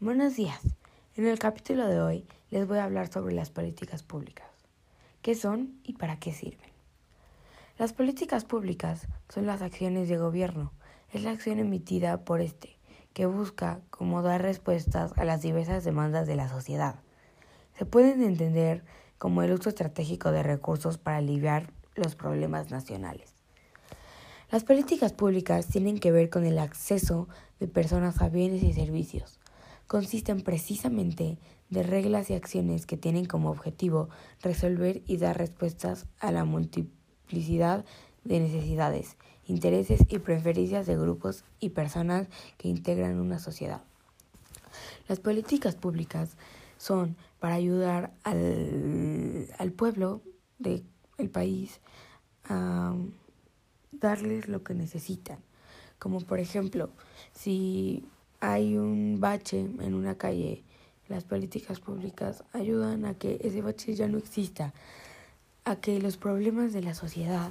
Buenos días. En el capítulo de hoy les voy a hablar sobre las políticas públicas. ¿Qué son y para qué sirven? Las políticas públicas son las acciones de gobierno. Es la acción emitida por este, que busca como dar respuestas a las diversas demandas de la sociedad. Se pueden entender como el uso estratégico de recursos para aliviar los problemas nacionales. Las políticas públicas tienen que ver con el acceso de personas a bienes y servicios. Consisten precisamente de reglas y acciones que tienen como objetivo resolver y dar respuestas a la multiplicidad de necesidades, intereses y preferencias de grupos y personas que integran una sociedad. Las políticas públicas son para ayudar al, al pueblo del país a darles lo que necesitan. Como por ejemplo, si hay un bache en una calle, las políticas públicas ayudan a que ese bache ya no exista, a que los problemas de la sociedad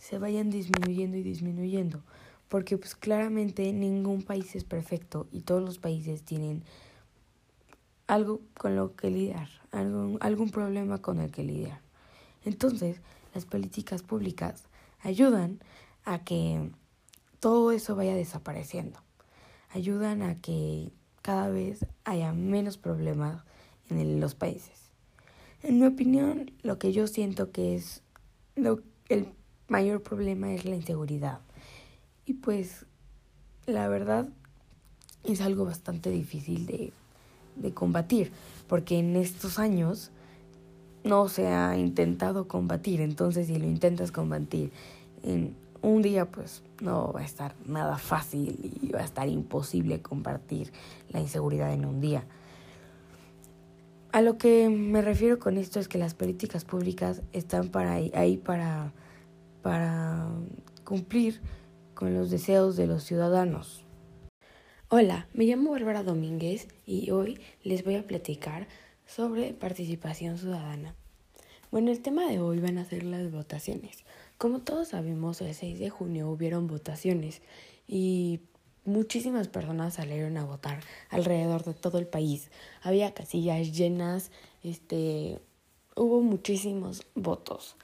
se vayan disminuyendo y disminuyendo, porque pues claramente ningún país es perfecto y todos los países tienen algo con lo que lidiar, algún, algún problema con el que lidiar. Entonces, las políticas públicas ayudan a que todo eso vaya desapareciendo. Ayudan a que cada vez haya menos problemas en los países. En mi opinión, lo que yo siento que es lo, el mayor problema es la inseguridad. Y pues la verdad es algo bastante difícil de, de combatir, porque en estos años no se ha intentado combatir. Entonces, si lo intentas combatir en un día pues no va a estar nada fácil y va a estar imposible compartir la inseguridad en un día. A lo que me refiero con esto es que las políticas públicas están para ahí para, para cumplir con los deseos de los ciudadanos. Hola, me llamo Bárbara Domínguez y hoy les voy a platicar sobre participación ciudadana. Bueno, el tema de hoy van a ser las votaciones. Como todos sabemos, el 6 de junio hubieron votaciones y muchísimas personas salieron a votar alrededor de todo el país. Había casillas llenas, este, hubo muchísimos votos.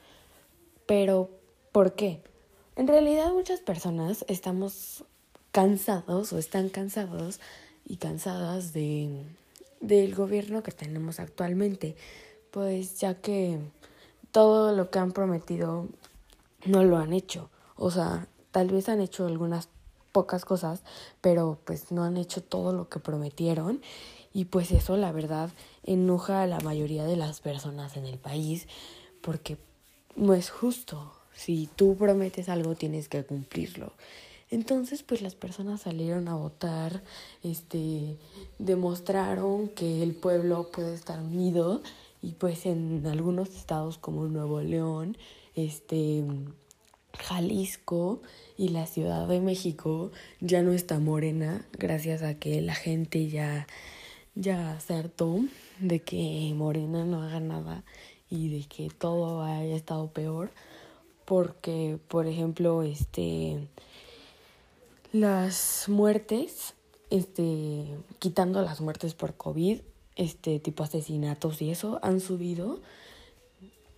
Pero, ¿por qué? En realidad muchas personas estamos cansados o están cansados y cansadas de del gobierno que tenemos actualmente, pues ya que todo lo que han prometido no lo han hecho. O sea, tal vez han hecho algunas pocas cosas, pero pues no han hecho todo lo que prometieron y pues eso la verdad enoja a la mayoría de las personas en el país porque no es justo. Si tú prometes algo tienes que cumplirlo. Entonces, pues las personas salieron a votar, este, demostraron que el pueblo puede estar unido y pues en algunos estados como Nuevo León este Jalisco y la Ciudad de México ya no está morena gracias a que la gente ya ya acertó de que Morena no haga nada y de que todo haya estado peor porque por ejemplo este las muertes este quitando las muertes por covid este tipo asesinatos y eso han subido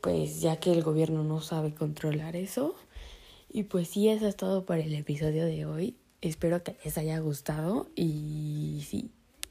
pues ya que el gobierno no sabe controlar eso. Y pues sí, eso es todo por el episodio de hoy. Espero que les haya gustado y sí,